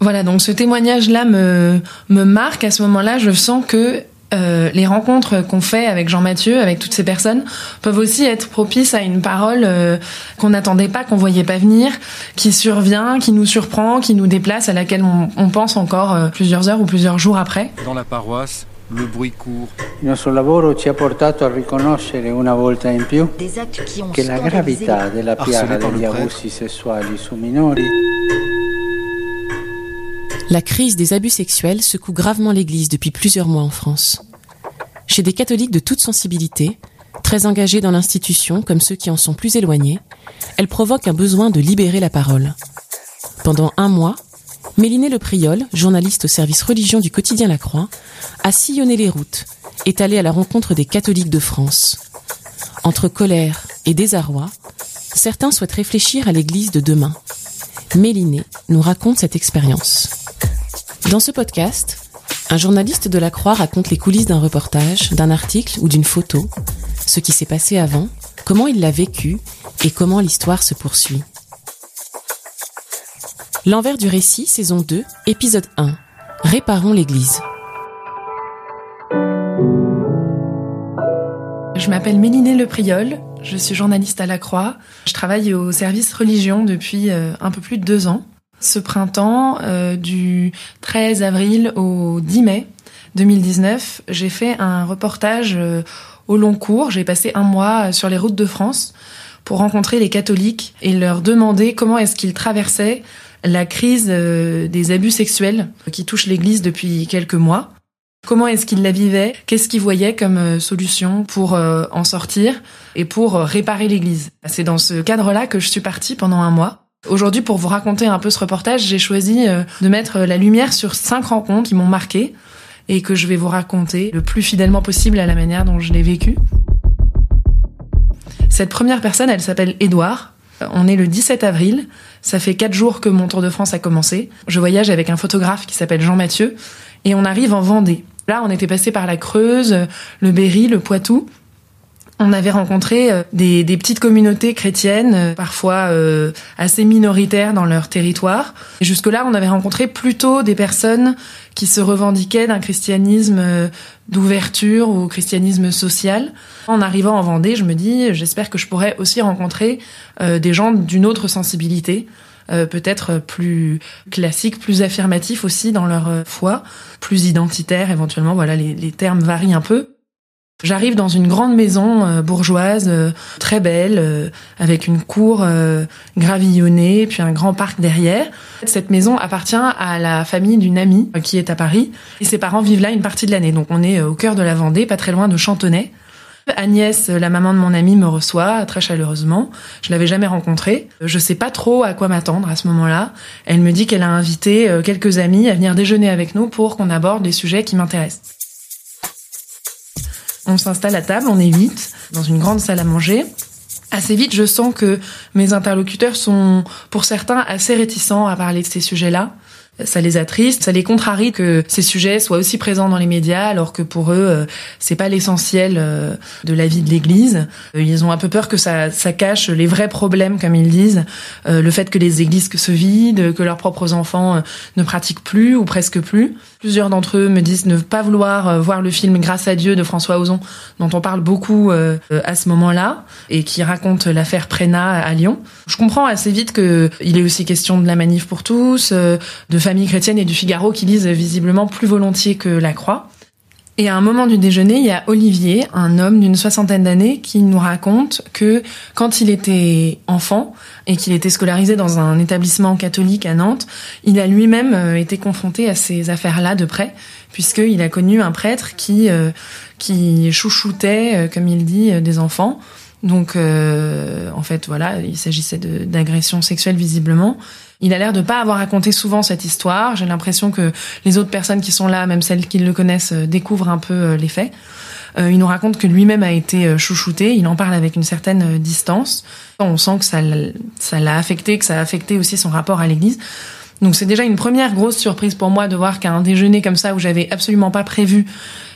Voilà, donc ce témoignage-là me, me marque. À ce moment-là, je sens que euh, les rencontres qu'on fait avec Jean Mathieu, avec toutes ces personnes, peuvent aussi être propices à une parole euh, qu'on n'attendait pas, qu'on voyait pas venir, qui survient, qui nous surprend, qui nous déplace, à laquelle on, on pense encore euh, plusieurs heures ou plusieurs jours après. Dans la paroisse, le bruit court. Il nostro lavoro ci ha portato a riconoscere una volta in più Des actes qui ont che la gravità della piaga degli abusi sessuali su minori La crise des abus sexuels secoue gravement l'Église depuis plusieurs mois en France. Chez des catholiques de toute sensibilité, très engagés dans l'institution comme ceux qui en sont plus éloignés, elle provoque un besoin de libérer la parole. Pendant un mois, Méliné Le Priol, journaliste au service religion du quotidien La Croix, a sillonné les routes, est allé à la rencontre des catholiques de France. Entre colère et désarroi, certains souhaitent réfléchir à l'Église de demain. Méliné nous raconte cette expérience. Dans ce podcast, un journaliste de la Croix raconte les coulisses d'un reportage, d'un article ou d'une photo, ce qui s'est passé avant, comment il l'a vécu et comment l'histoire se poursuit. L'envers du récit, saison 2, épisode 1. Réparons l'Église. Je m'appelle Mélinée Le Priol, je suis journaliste à La Croix. Je travaille au service religion depuis euh, un peu plus de deux ans. Ce printemps, euh, du 13 avril au 10 mai 2019, j'ai fait un reportage euh, au long cours. J'ai passé un mois sur les routes de France pour rencontrer les catholiques et leur demander comment est-ce qu'ils traversaient la crise euh, des abus sexuels qui touche l'Église depuis quelques mois. Comment est-ce qu'ils la vivaient? Qu'est-ce qu'ils voyaient comme euh, solution pour euh, en sortir et pour euh, réparer l'Église? C'est dans ce cadre-là que je suis partie pendant un mois. Aujourd'hui, pour vous raconter un peu ce reportage, j'ai choisi euh, de mettre la lumière sur cinq rencontres qui m'ont marqué et que je vais vous raconter le plus fidèlement possible à la manière dont je l'ai vécu. Cette première personne, elle s'appelle Édouard. On est le 17 avril. Ça fait quatre jours que mon Tour de France a commencé. Je voyage avec un photographe qui s'appelle Jean Mathieu et on arrive en Vendée. Là, on était passé par la Creuse, le Berry, le Poitou. On avait rencontré euh, des, des petites communautés chrétiennes, euh, parfois euh, assez minoritaires dans leur territoire. Jusque-là, on avait rencontré plutôt des personnes qui se revendiquaient d'un christianisme euh, d'ouverture ou christianisme social. En arrivant en Vendée, je me dis, j'espère que je pourrais aussi rencontrer euh, des gens d'une autre sensibilité, euh, peut-être plus classique, plus affirmatif aussi dans leur foi, plus identitaire éventuellement. Voilà, les, les termes varient un peu. J'arrive dans une grande maison euh, bourgeoise, euh, très belle, euh, avec une cour gravillonnée, puis un grand parc derrière. Cette maison appartient à la famille d'une amie qui est à Paris, et ses parents vivent là une partie de l'année. Donc on est au cœur de la Vendée, pas très loin de Chantonnay. Agnès, la maman de mon amie, me reçoit très chaleureusement. Je l'avais jamais rencontrée. Je sais pas trop à quoi m'attendre à ce moment-là. Elle me dit qu'elle a invité quelques amis à venir déjeuner avec nous pour qu'on aborde les sujets qui m'intéressent. On s'installe à table, on est vite, dans une grande salle à manger. Assez vite, je sens que mes interlocuteurs sont, pour certains, assez réticents à parler de ces sujets-là. Ça les attriste, ça les contrarie que ces sujets soient aussi présents dans les médias, alors que pour eux, euh, c'est pas l'essentiel euh, de la vie de l'Église. Euh, Ils ont un peu peur que ça, cache les vrais problèmes, comme ils disent, le fait que les églises se vident, que leurs propres enfants ne pratiquent plus ou presque plus. Plusieurs d'entre eux me disent ne pas vouloir voir le film Grâce à Dieu de François Ozon, dont on parle beaucoup à ce moment-là, et qui raconte l'affaire Prénat à Lyon. Je comprends assez vite que il est aussi question de la manif pour tous, de chrétienne et du Figaro qui lisent visiblement plus volontiers que la Croix. Et à un moment du déjeuner, il y a Olivier, un homme d'une soixantaine d'années, qui nous raconte que quand il était enfant et qu'il était scolarisé dans un établissement catholique à Nantes, il a lui-même euh, été confronté à ces affaires-là de près, puisqu'il a connu un prêtre qui euh, qui chouchoutait, euh, comme il dit, euh, des enfants. Donc, en fait, voilà, il s'agissait de- d'agression sexuelle visiblement. Il a l'air de pas avoir raconté souvent cette histoire. J'ai l'impression que les autres personnes qui sont là, même celles qui le connaissent, euh, découvrent un peu euh, les faits. Euh, il nous raconte que lui-même a été chouchouté. Il en parle avec une certaine distance. On sent que ça, ça l'a affecté, que ça a affecté aussi son rapport à l'Église. Donc c'est déjà une première grosse surprise pour moi de voir qu'à un déjeuner comme ça où j'avais absolument pas prévu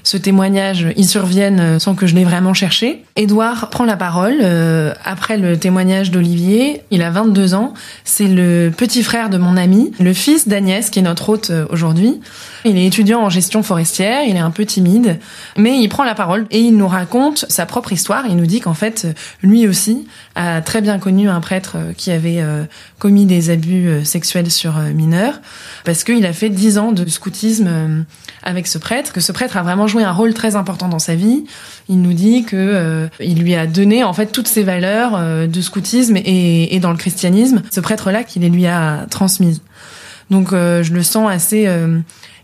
ce témoignage, il survienne euh, sans que je l'ai vraiment cherché. Édouard prend la parole euh, après le témoignage d'Olivier. Il a 22 ans. C'est le petit frère de mon ami, le fils d'Agnès, qui est notre hôte euh, aujourd'hui. Il est étudiant en gestion forestière, il est un peu timide, mais il prend la parole et il nous raconte sa propre histoire. Il nous dit qu'en fait, lui aussi a très bien connu un prêtre qui avait commis des abus sexuels sur mineurs, parce qu'il a fait 10 ans de scoutisme avec ce prêtre, que ce prêtre a vraiment joué un rôle très important dans sa vie. Il nous dit que euh, il lui a donné en fait toutes ses valeurs euh, de scoutisme et, dans le christianisme, ce prêtre-là qui les lui a transmises. Donc euh, je le sens assez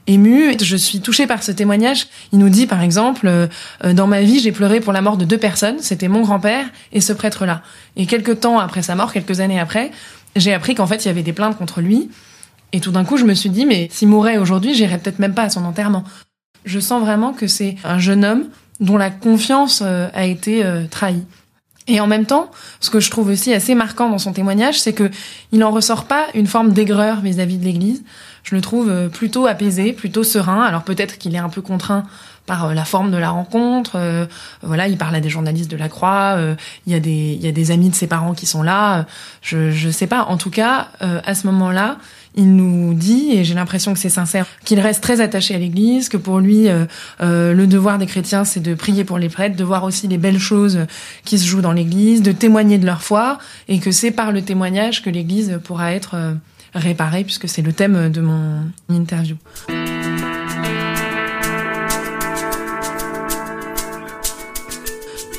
ému. Je suis touchée par ce témoignage. Il nous dit, par exemple, dans ma vie, j'ai pleuré pour la mort de deux personnes. C'était mon grand-père et ce prêtre-là. Et quelques temps après sa mort, quelques années après, j'ai appris qu'en fait, il y avait des plaintes contre lui et tout d'un coup, je me suis dit, mais s'il mourait aujourd'hui, j'irais peut-être même pas à son enterrement. Je sens vraiment que c'est un jeune homme dont la confiance euh, a été euh, trahie. Et en même temps, ce que je trouve aussi assez marquant dans son témoignage, c'est que il en ressort pas une forme d'aigreur vis-à-vis de l'Église. Je le trouve euh, plutôt apaisé, plutôt serein. Alors peut-être qu'il est un peu contraint par la forme de la rencontre. voilà, il parle à des journalistes de la Croix. il y a des amis de ses parents qui sont là. Je je sais pas. En tout cas, à ce moment-là, il nous dit, et j'ai l'impression que c'est sincère, qu'il reste très attaché à l'Église, que pour lui, euh, euh, le devoir des chrétiens, c'est de prier pour les prêtres, de voir aussi les belles choses qui se jouent dans l'Église, de témoigner de leur foi, et que c'est par le témoignage que l'Église pourra être euh, réparée, puisque c'est le thème de mon interview.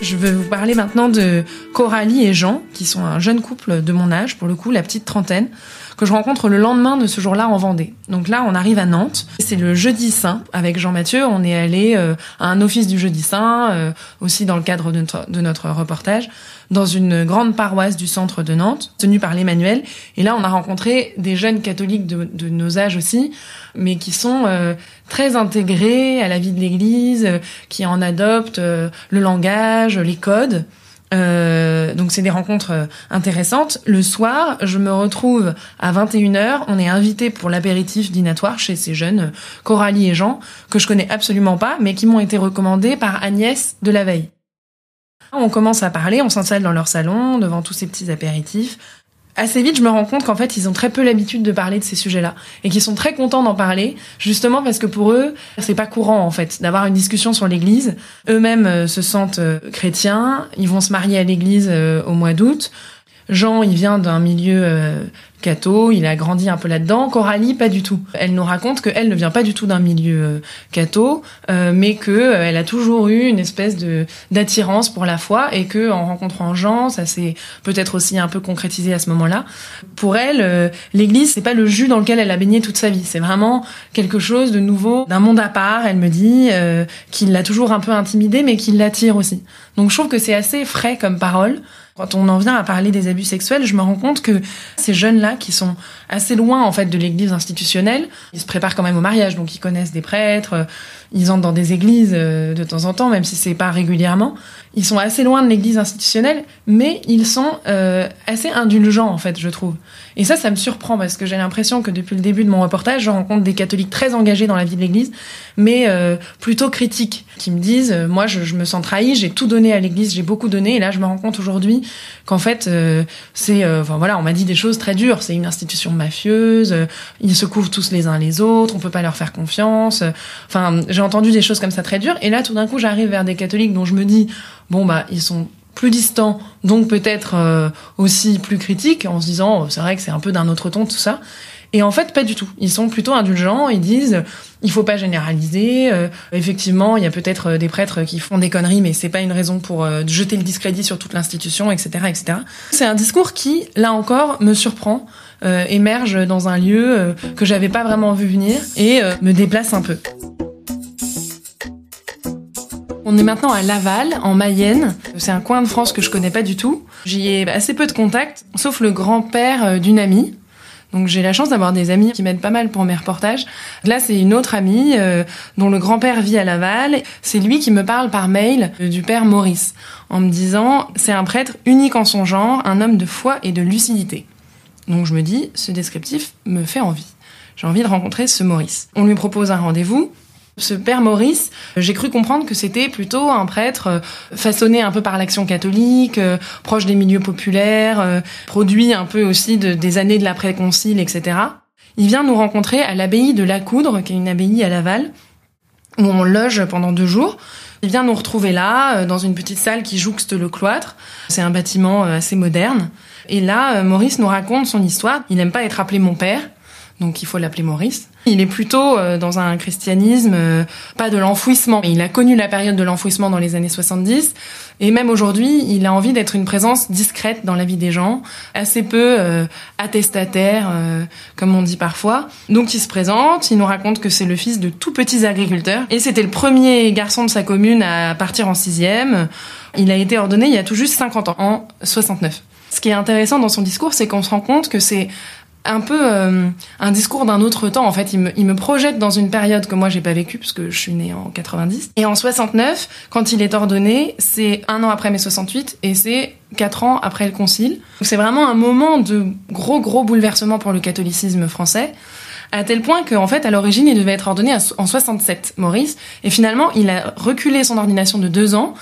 Je vais vous parler maintenant de Coralie et Jean, qui sont un jeune couple de mon âge, pour le coup, la petite trentaine que je rencontre le lendemain de ce jour-là en Vendée. Donc là, on arrive à Nantes. C'est le jeudi saint avec Jean Mathieu. On est allé euh, à un office du jeudi saint, euh, aussi dans le cadre de notre, de notre, reportage, dans une grande paroisse du centre de Nantes, tenue par l'Emmanuel. Et là, on a rencontré des jeunes catholiques de, de nos âges aussi, mais qui sont euh, très intégrés à la vie de l'Église, qui en adoptent le langage, les codes. Euh, donc c'est des rencontres euh, intéressantes. Le soir, je me retrouve à 21h, on est invité pour l'apéritif dînatoire chez ces jeunes, euh, Coralie et Jean, que je connais absolument pas, mais qui m'ont été recommandés par Agnès de la veille. On commence à parler, on s'installe dans leur salon, devant tous ces petits apéritifs assez vite, je me rends compte qu'en fait, ils ont très peu l'habitude de parler de ces sujets-là et qu'ils sont très contents d'en parler, justement parce que pour eux, c'est pas courant en fait d'avoir une discussion sur l'Église. Eux-mêmes euh, se sentent euh, chrétiens, ils vont se marier à l'Église euh, au mois d'août. Jean, il vient d'un milieu catho, il a grandi un peu là-dedans. Coralie, pas du tout. Elle nous raconte qu'elle ne vient pas du tout d'un milieu euh, catho, euh, mais que euh, elle a toujours eu une espèce de d'attirance pour la foi et que en rencontrant Jean, ça s'est peut-être aussi un peu concrétisé à ce moment-là. Pour elle, l'Église, c'est pas le jus dans lequel elle a baigné toute sa vie. C'est vraiment quelque chose de nouveau, d'un monde à part. Elle me dit qui l'a toujours un peu intimidée, mais qui l'attire aussi. Donc je trouve que c'est assez frais comme parole. Quand on en vient à parler des abus sexuels, je me rends compte que ces jeunes-là, qui sont assez loin en fait de l'église institutionnelle, ils se préparent quand même au mariage, donc ils connaissent des prêtres, ils entrent dans des églises euh, de temps en temps, même si c'est pas régulièrement. Ils sont assez loin de l'église institutionnelle, mais ils sont euh, assez indulgents en fait, je trouve. Et ça, ça me surprend parce que j'ai l'impression que depuis le début de mon reportage, je rencontre des catholiques très engagés dans la vie de l'Église, mais euh, plutôt critiques, qui me disent euh, moi, je, je, me sens trahi, j'ai tout donné à l'Église, j'ai beaucoup donné, et là, je me rends compte aujourd'hui qu'en fait, euh, c'est, enfin voilà, on m'a dit des choses très dures. C'est une institution mafieuse, ils se couvrent tous les uns les autres, on peut pas leur faire confiance. Enfin, j'ai entendu des choses comme ça très dures, et là, tout d'un coup, j'arrive vers des catholiques dont je me dis bon bah, ils sont plus distants, donc peut-être euh, aussi plus critiques, en se disant c'est vrai que c'est un peu d'un autre ton tout ça. Et en fait, pas du tout. Ils sont plutôt indulgents. Ils disent, il faut pas généraliser. Euh, effectivement, il y a peut-être euh, des prêtres qui font des conneries, mais c'est pas une raison pour jeter le discrédit sur toute l'institution, etc., etc. C'est un discours qui, là encore, me surprend, émerge dans un lieu que j'avais pas vraiment vu venir et me déplace un peu. On est maintenant à Laval, en Mayenne. C'est un coin de France que je connais pas du tout. J'y ai assez peu de contacts, sauf le grand-père euh, d'une amie. Donc j'ai la chance d'avoir des amis qui m'aident pas mal pour mes reportages. Là, c'est une autre amie euh, dont le grand-père vit à Laval. C'est lui qui me parle par mail euh, du père Maurice en me disant c'est un prêtre unique en son genre, un homme de foi et de lucidité. Donc je me dis ce descriptif me fait envie. J'ai envie de rencontrer ce Maurice. On lui propose un rendez-vous. Ce père Maurice, j'ai cru comprendre que c'était plutôt un prêtre euh, façonné un peu par l'action catholique, euh, proche des milieux populaires, euh, produit un peu aussi de, des années de l'après-concile, etc. Il vient nous rencontrer à l'abbaye de La Coudre, qui est une abbaye à Laval, où on loge pendant deux jours. Il vient nous retrouver là, dans une petite salle qui jouxte le cloître. C'est un bâtiment assez moderne. Et là, Maurice nous raconte son histoire. Il n'aime pas être appelé mon père donc il faut l'appeler Maurice. Il est plutôt euh, dans un christianisme, euh, pas de l'enfouissement. Il a connu la période de l'enfouissement dans les années 70, et même aujourd'hui, il a envie d'être une présence discrète dans la vie des gens, assez peu euh, attestataire, comme on dit parfois. Donc il se présente, il nous raconte que c'est le fils de tout petits agriculteurs, et c'était le premier garçon de sa commune à partir en sixième. Il a été ordonné il y a tout juste 50 ans, en 69. Ce qui est intéressant dans son discours, c'est qu'on se rend compte que c'est un peu euh, un discours d'un autre temps. En fait, il me, projette dans une période que moi j'ai pas vécue parce que je suis née en 90. Et en 69, quand il est ordonné, c'est un an après mai 68 et c'est quatre ans après le Concile. C'est vraiment un moment de gros gros bouleversement pour le catholicisme français. À tel point qu'en fait, à l'origine, il devait être ordonné en 67, Maurice. Et finalement, il a reculé son ordination de deux ans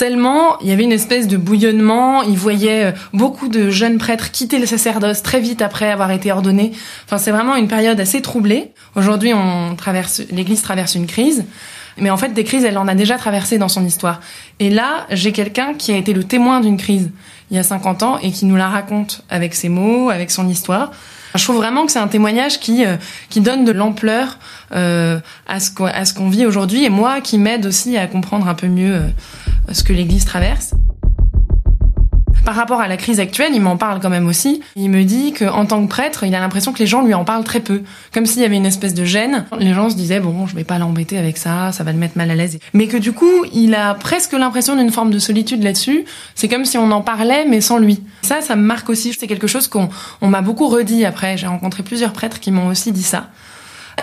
tellement il y avait une espèce de bouillonnement. Il voyait euh, beaucoup de jeunes prêtres quitter le sacerdoce très vite après avoir été ordonnés. Enfin, c'est vraiment une période assez troublée. Aujourd'hui, on traverse, l'Église traverse une crise. Mais en fait, des crises, elle en a déjà traversé dans son histoire. Et là, j'ai quelqu'un qui a été le témoin d'une crise il y a 50 ans et qui nous la raconte avec ses mots, avec son histoire. Je trouve vraiment que c'est un témoignage qui euh, qui donne de l'ampleur euh, à ce à ce qu'on vit aujourd'hui et moi qui m'aide aussi à comprendre un peu mieux euh, ce que l'Église traverse. Par rapport à la crise actuelle, il m'en parle quand même aussi. Il me dit qu'en tant que prêtre, il a l'impression que les gens lui en parlent très peu. Comme s'il y avait une espèce de gêne. Les gens se disaient, bon, je vais pas l'embêter avec ça, ça va le mettre mal à l'aise. Mais que du coup, il a presque l'impression d'une forme de solitude là-dessus. C'est comme si on en parlait, mais sans lui. Ça, ça me marque aussi. C'est quelque chose qu'on on, m'a beaucoup redit après. J'ai rencontré plusieurs prêtres qui m'ont aussi dit ça.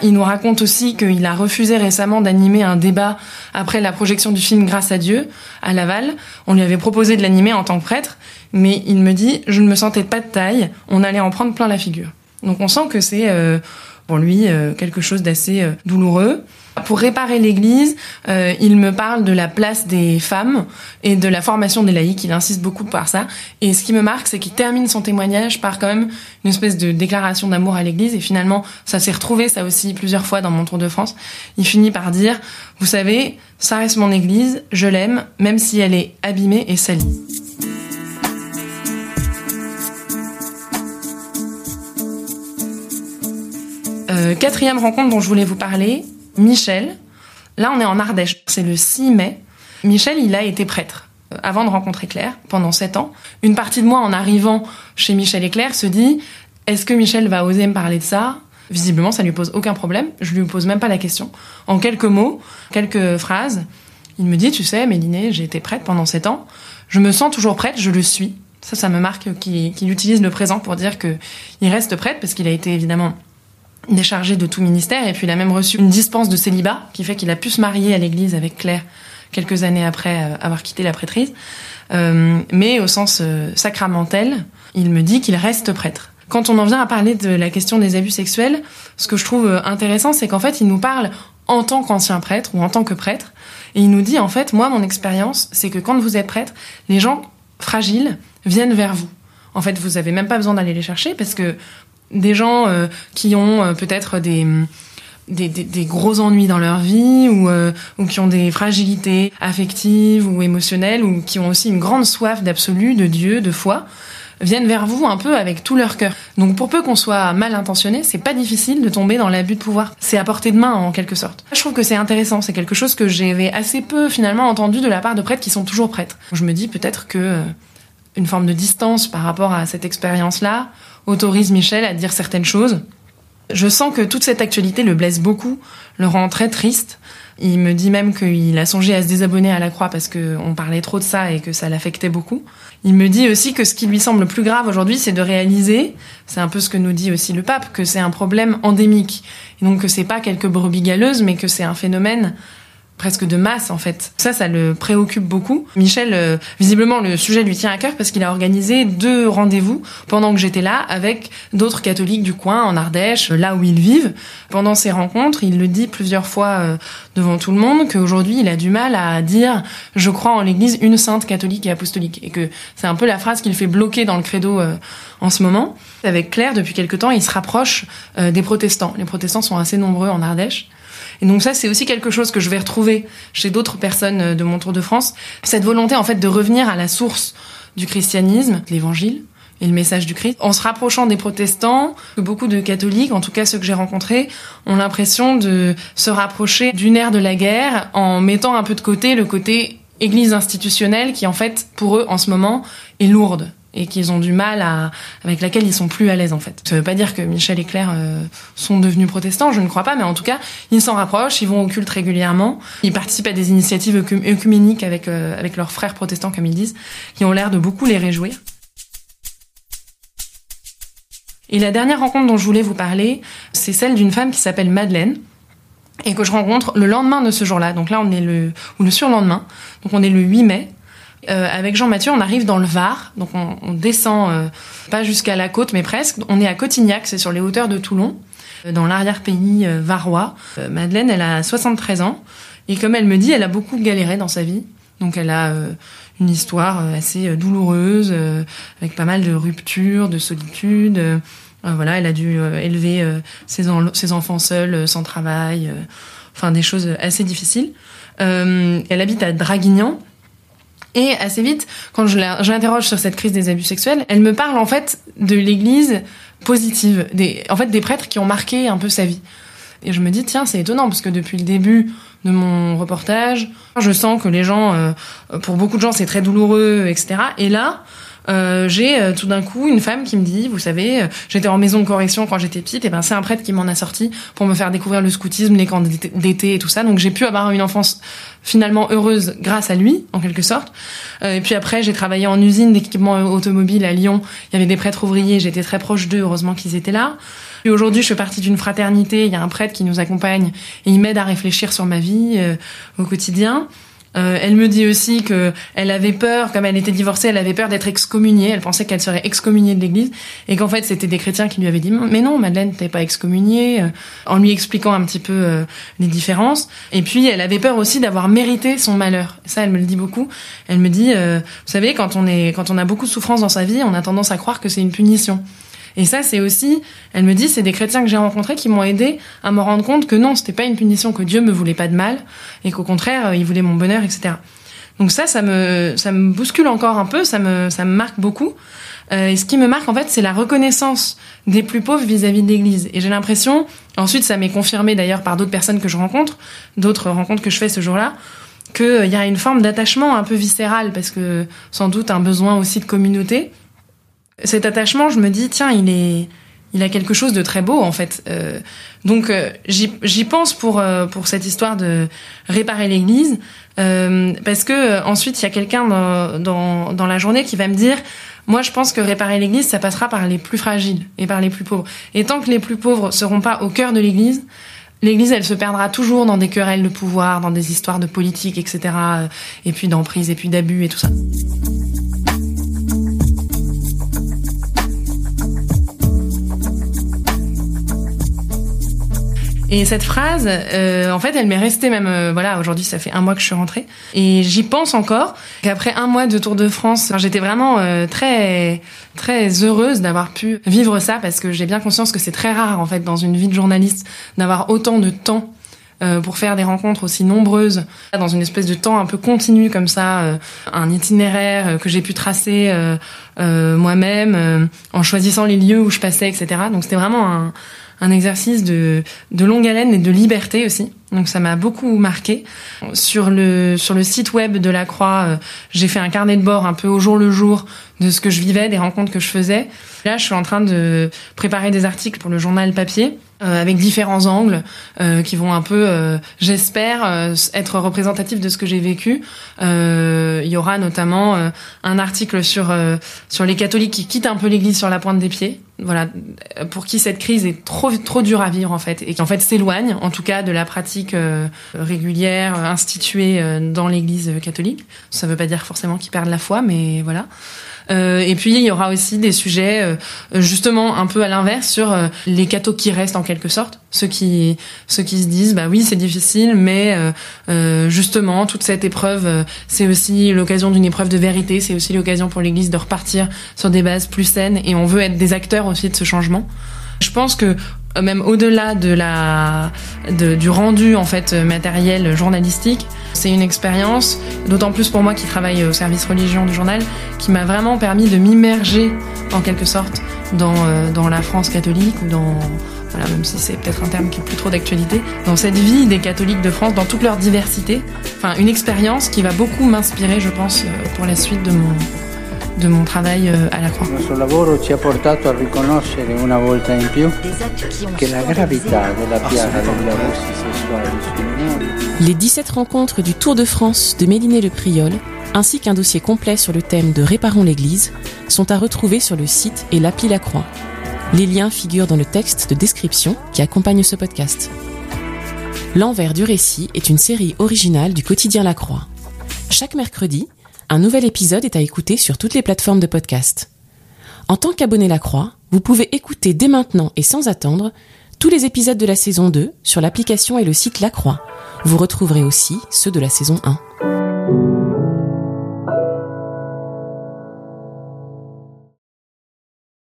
Il nous raconte aussi qu'il a refusé récemment d'animer un débat après la projection du film Grâce à Dieu à Laval. On lui avait proposé de l'animer en tant que prêtre, mais il me dit je ne me sentais pas de taille, on allait en prendre plein la figure. Donc on sent que c'est euh, pour lui euh, quelque chose d'assez euh, douloureux. Pour réparer l'Église, euh, il me parle de la place des femmes et de la formation des laïcs. Il insiste beaucoup par ça. Et ce qui me marque, c'est qu'il termine son témoignage par quand même une espèce de déclaration d'amour à l'Église. Et finalement, ça s'est retrouvé ça aussi plusieurs fois dans mon Tour de France. Il finit par dire, vous savez, ça reste mon Église, je l'aime, même si elle est abîmée et salie. Euh, quatrième rencontre dont je voulais vous parler, Michel. Là, on est en Ardèche. C'est le 6 mai. Michel, il a été prêtre euh, avant de rencontrer Claire pendant sept ans. Une partie de moi, en arrivant chez Michel et Claire, se dit est-ce que Michel va oser me parler de ça? Visiblement, ça lui pose aucun problème. Je lui pose même pas la question. En quelques mots, quelques phrases, il me dit tu sais, Méliné, j'ai été prête pendant sept ans. Je me sens toujours prête, je le suis. Ça, ça me marque qu'il utilise le présent pour dire que il reste prêtre parce qu'il a été évidemment déchargé de tout ministère et puis il a même reçu une dispense de célibat qui fait qu'il a pu se marier à l'église avec Claire quelques années après euh, avoir quitté la prêtrise. Euh, mais au sens euh, sacramentel, il me dit qu'il reste prêtre. Quand on en vient à parler de la question des abus sexuels, ce que je trouve intéressant, c'est qu'en fait, il nous parle en tant qu'ancien prêtre ou en tant que prêtre, et il nous dit en fait, moi, mon expérience, c'est que quand vous êtes prêtre, les gens fragiles viennent vers vous. En fait, vous avez même pas besoin d'aller les chercher parce que des gens euh, qui ont euh, peut-être des, des, gros ennuis dans leur vie ou, euh, ou qui ont des fragilités affectives ou émotionnelles ou qui ont aussi une grande soif d'absolu, de Dieu, de foi viennent vers vous un peu avec tout leur cœur. Donc pour peu qu'on soit mal intentionné, c'est pas difficile de tomber dans l'abus de pouvoir. C'est à portée de main en quelque sorte. Je trouve que c'est intéressant, c'est quelque chose que j'avais assez peu finalement entendu de la part de prêtres qui sont toujours prêtres. Je me dis peut-être que une forme de distance par rapport à cette expérience-là autorise Michel à dire certaines choses. Je sens que toute cette actualité le blesse beaucoup, le rend très triste. Il me dit même qu'il a songé à se désabonner à la Croix parce qu'on parlait trop de ça et que ça l'affectait beaucoup. Il me dit aussi que ce qui lui semble le plus grave aujourd'hui, c'est de réaliser, c'est un peu ce que nous dit aussi le pape, que c'est un problème endémique. Et donc que c'est pas quelques brebis galeuses, mais que c'est un phénomène presque de masse en fait. Ça, ça le préoccupe beaucoup. Michel, euh, visiblement, le sujet lui tient à cœur parce qu'il a organisé deux rendez-vous pendant que j'étais là avec d'autres catholiques du coin, en Ardèche, là où ils vivent. Pendant ces rencontres, il le dit plusieurs fois euh, devant tout le monde qu'aujourd'hui, il a du mal à dire « je crois en l'Église une sainte catholique et apostolique » et que c'est un peu la phrase qu'il fait bloquer dans le credo euh, en ce moment. Avec Claire, depuis quelque temps, il se rapproche des protestants. Les protestants sont assez nombreux en Ardèche. Et donc ça, c'est aussi quelque chose que je vais retrouver chez d'autres personnes euh, de mon Tour de France. Cette volonté, en fait, de revenir à la source du christianisme, l'évangile et le message du Christ. En se rapprochant des protestants, beaucoup de catholiques, en tout cas ceux que j'ai rencontrés, ont l'impression de se rapprocher d'une ère de la guerre en mettant un peu de côté le côté église institutionnelle qui, en fait, pour eux, en ce moment, est lourde et qu'ils ont du mal avec laquelle ils sont plus à l'aise en fait. Ça veut pas dire que Michel et Claire euh, sont devenus protestants, je ne crois pas, mais en tout cas, ils s'en rapprochent, ils vont au culte régulièrement, ils participent à des initiatives œcuméniques avec, euh, avec leurs frères protestants, comme ils disent, qui ont l'air de beaucoup les réjouir. Et la dernière rencontre dont je voulais vous parler, c'est celle d'une femme qui s'appelle Madeleine, et que je rencontre le lendemain de ce jour-là. Donc là, on est le, ou le surlendemain. Donc on est le 8 mai. Euh, avec Jean-Mathieu, on arrive dans le Var, donc on, descend euh, pas jusqu'à la côte, mais presque. On est à Cotignac, c'est sur les hauteurs de Toulon, euh, dans l'arrière-pays varois. Madeleine, elle a 73 ans, et comme elle me dit, elle a beaucoup galéré dans sa vie. Donc elle a une histoire assez douloureuse, avec pas mal de ruptures, de solitude. voilà, elle a dû élever ses, ses, enfants seuls, sans travail, enfin des choses assez difficiles. elle habite à Draguignan, et assez vite, quand je l'interroge sur cette crise des abus sexuels, elle me parle en fait de l'Église positive, des, en fait des prêtres qui ont marqué un peu sa vie. Et je me dis tiens c'est étonnant parce que depuis le début de mon reportage, je sens que les gens, euh, pour beaucoup de gens c'est très douloureux, etc. Et là, euh, j'ai euh, tout d'un coup une femme qui me dit, vous savez, euh, j'étais en maison de correction quand j'étais petite, et ben c'est un prêtre qui m'en a sorti pour me faire découvrir le scoutisme, les camps d'été et tout ça. Donc j'ai pu avoir une enfance finalement heureuse grâce à lui, en quelque sorte. et puis après, j'ai travaillé en usine d'équipement automobile à Lyon. Il y avait des prêtres ouvriers, j'étais très proche d'eux, heureusement qu'ils étaient là. Et aujourd'hui, je fais partie d'une fraternité, il y a un prêtre qui nous accompagne et il m'aide à réfléchir sur ma vie au quotidien. Euh, elle me dit aussi que elle avait peur, comme elle était divorcée, elle avait peur d'être excommuniée. Elle pensait qu'elle serait excommuniée de l'Église et qu'en fait c'était des chrétiens qui lui avaient dit mais non Madeleine t'es pas excommuniée, euh, en lui expliquant un petit peu euh, les différences. Et puis elle avait peur aussi d'avoir mérité son malheur. Ça elle me le dit beaucoup. Elle me dit vous savez quand on est quand on a beaucoup de souffrance dans sa vie, on a tendance à croire que c'est une punition. Et ça, c'est aussi, elle me dit, c'est des chrétiens que j'ai rencontrés qui m'ont aidé à me rendre compte que non, c'était pas une punition, que Dieu me voulait pas de mal, et qu'au contraire, euh, il voulait mon bonheur, etc. Donc ça, ça me, ça me bouscule encore un peu, ça me, ça me marque beaucoup. Euh, et ce qui me marque, en fait, c'est la reconnaissance des plus pauvres vis-à-vis de l'Église. Et j'ai l'impression, ensuite, ça m'est confirmé d'ailleurs par d'autres personnes que je rencontre, d'autres rencontres que je fais ce jour-là, qu'il euh, y a une forme d'attachement un peu viscéral, parce que sans doute un besoin aussi de communauté, cet attachement, je me dis, tiens, il est, il a quelque chose de très beau en fait. Euh, donc euh, j'y pense pour euh, pour cette histoire de réparer l'Église, parce que ensuite il y a quelqu'un dans, dans, dans la journée qui va me dire, moi je pense que réparer l'Église, ça passera par les plus fragiles et par les plus pauvres. Et tant que les plus pauvres seront pas au cœur de l'Église, L'Église, elle se perdra toujours dans des querelles de pouvoir, dans des histoires de politique, etc. Et puis d'emprise, et puis d'abus et tout ça. Et cette phrase, euh, en fait, elle m'est restée même, euh, voilà, aujourd'hui, ça fait un mois que je suis rentrée. Et j'y pense encore, qu'après un mois de Tour de France, j'étais vraiment euh, très, très heureuse d'avoir pu vivre ça, parce que j'ai bien conscience que c'est très rare, en fait, dans une vie de journaliste, d'avoir autant de temps pour faire des rencontres aussi nombreuses, dans une espèce de temps un peu continu comme ça, un itinéraire que j'ai pu tracer moi-même, en choisissant les lieux où je passais, etc. Donc c'était vraiment un un exercice de, de longue haleine et de liberté aussi. Donc ça m'a beaucoup marqué. Sur le sur le site web de la Croix, euh, j'ai fait un carnet de bord un peu au jour le jour de ce que je vivais, des rencontres que je faisais. Là, je suis en train de préparer des articles pour le journal papier euh, avec différents angles euh, qui vont un peu, euh, j'espère, euh, être représentatifs de ce que j'ai vécu. Euh, il y aura notamment un article sur sur les catholiques qui quittent un peu l'Église sur la pointe des pieds. Voilà, pour qui cette crise est trop trop dure à vivre en fait et qui en fait s'éloigne, en tout cas, de la pratique régulière instituée dans l'Église catholique. Ça veut pas dire forcément qu'ils perdent la foi, mais voilà. Euh, et puis il y aura aussi des sujets euh, justement un peu à l'inverse sur euh, les cathos qui restent en quelque sorte, ceux qui ceux qui se disent bah oui c'est difficile, mais justement toute cette épreuve c'est aussi l'occasion d'une épreuve de vérité, c'est aussi l'occasion pour l'Église de repartir sur des bases plus saines. Et on veut être des acteurs aussi de ce changement. Je pense que même au-delà de la du rendu en fait matériel journalistique, c'est une expérience, d'autant plus pour moi qui travaille au service religion du journal, qui m'a vraiment permis de m'immerger en quelque sorte dans euh, dans la France catholique ou dans voilà, même si c'est peut-être un terme qui est plus trop d'actualité, dans cette vie des catholiques de France, dans toute leur diversité. Enfin, une expérience qui va beaucoup m'inspirer, je pense, euh, pour la suite de mon, de mon travail euh, à la Croix. Nostro lavoro ci ha portato a riconoscere una volta in più che la gravità della piaga degli abusi sessuali sui minori Les 17 rencontres du Tour de France de Méliné le Priol, ainsi qu'un dossier complet sur le thème de Réparons l'Église, sont à retrouver sur le site et l'appli La Croix. Les liens figurent dans le texte de description qui accompagne ce podcast. L'envers du récit est une série originale du quotidien La Croix. Chaque mercredi, un nouvel épisode est à écouter sur toutes les plateformes de podcast. En tant qu'abonné La Croix, vous pouvez écouter dès maintenant et sans attendre tous les épisodes de la saison 2 sur l'application et le site La Croix. Vous retrouverez aussi ceux de la saison 1.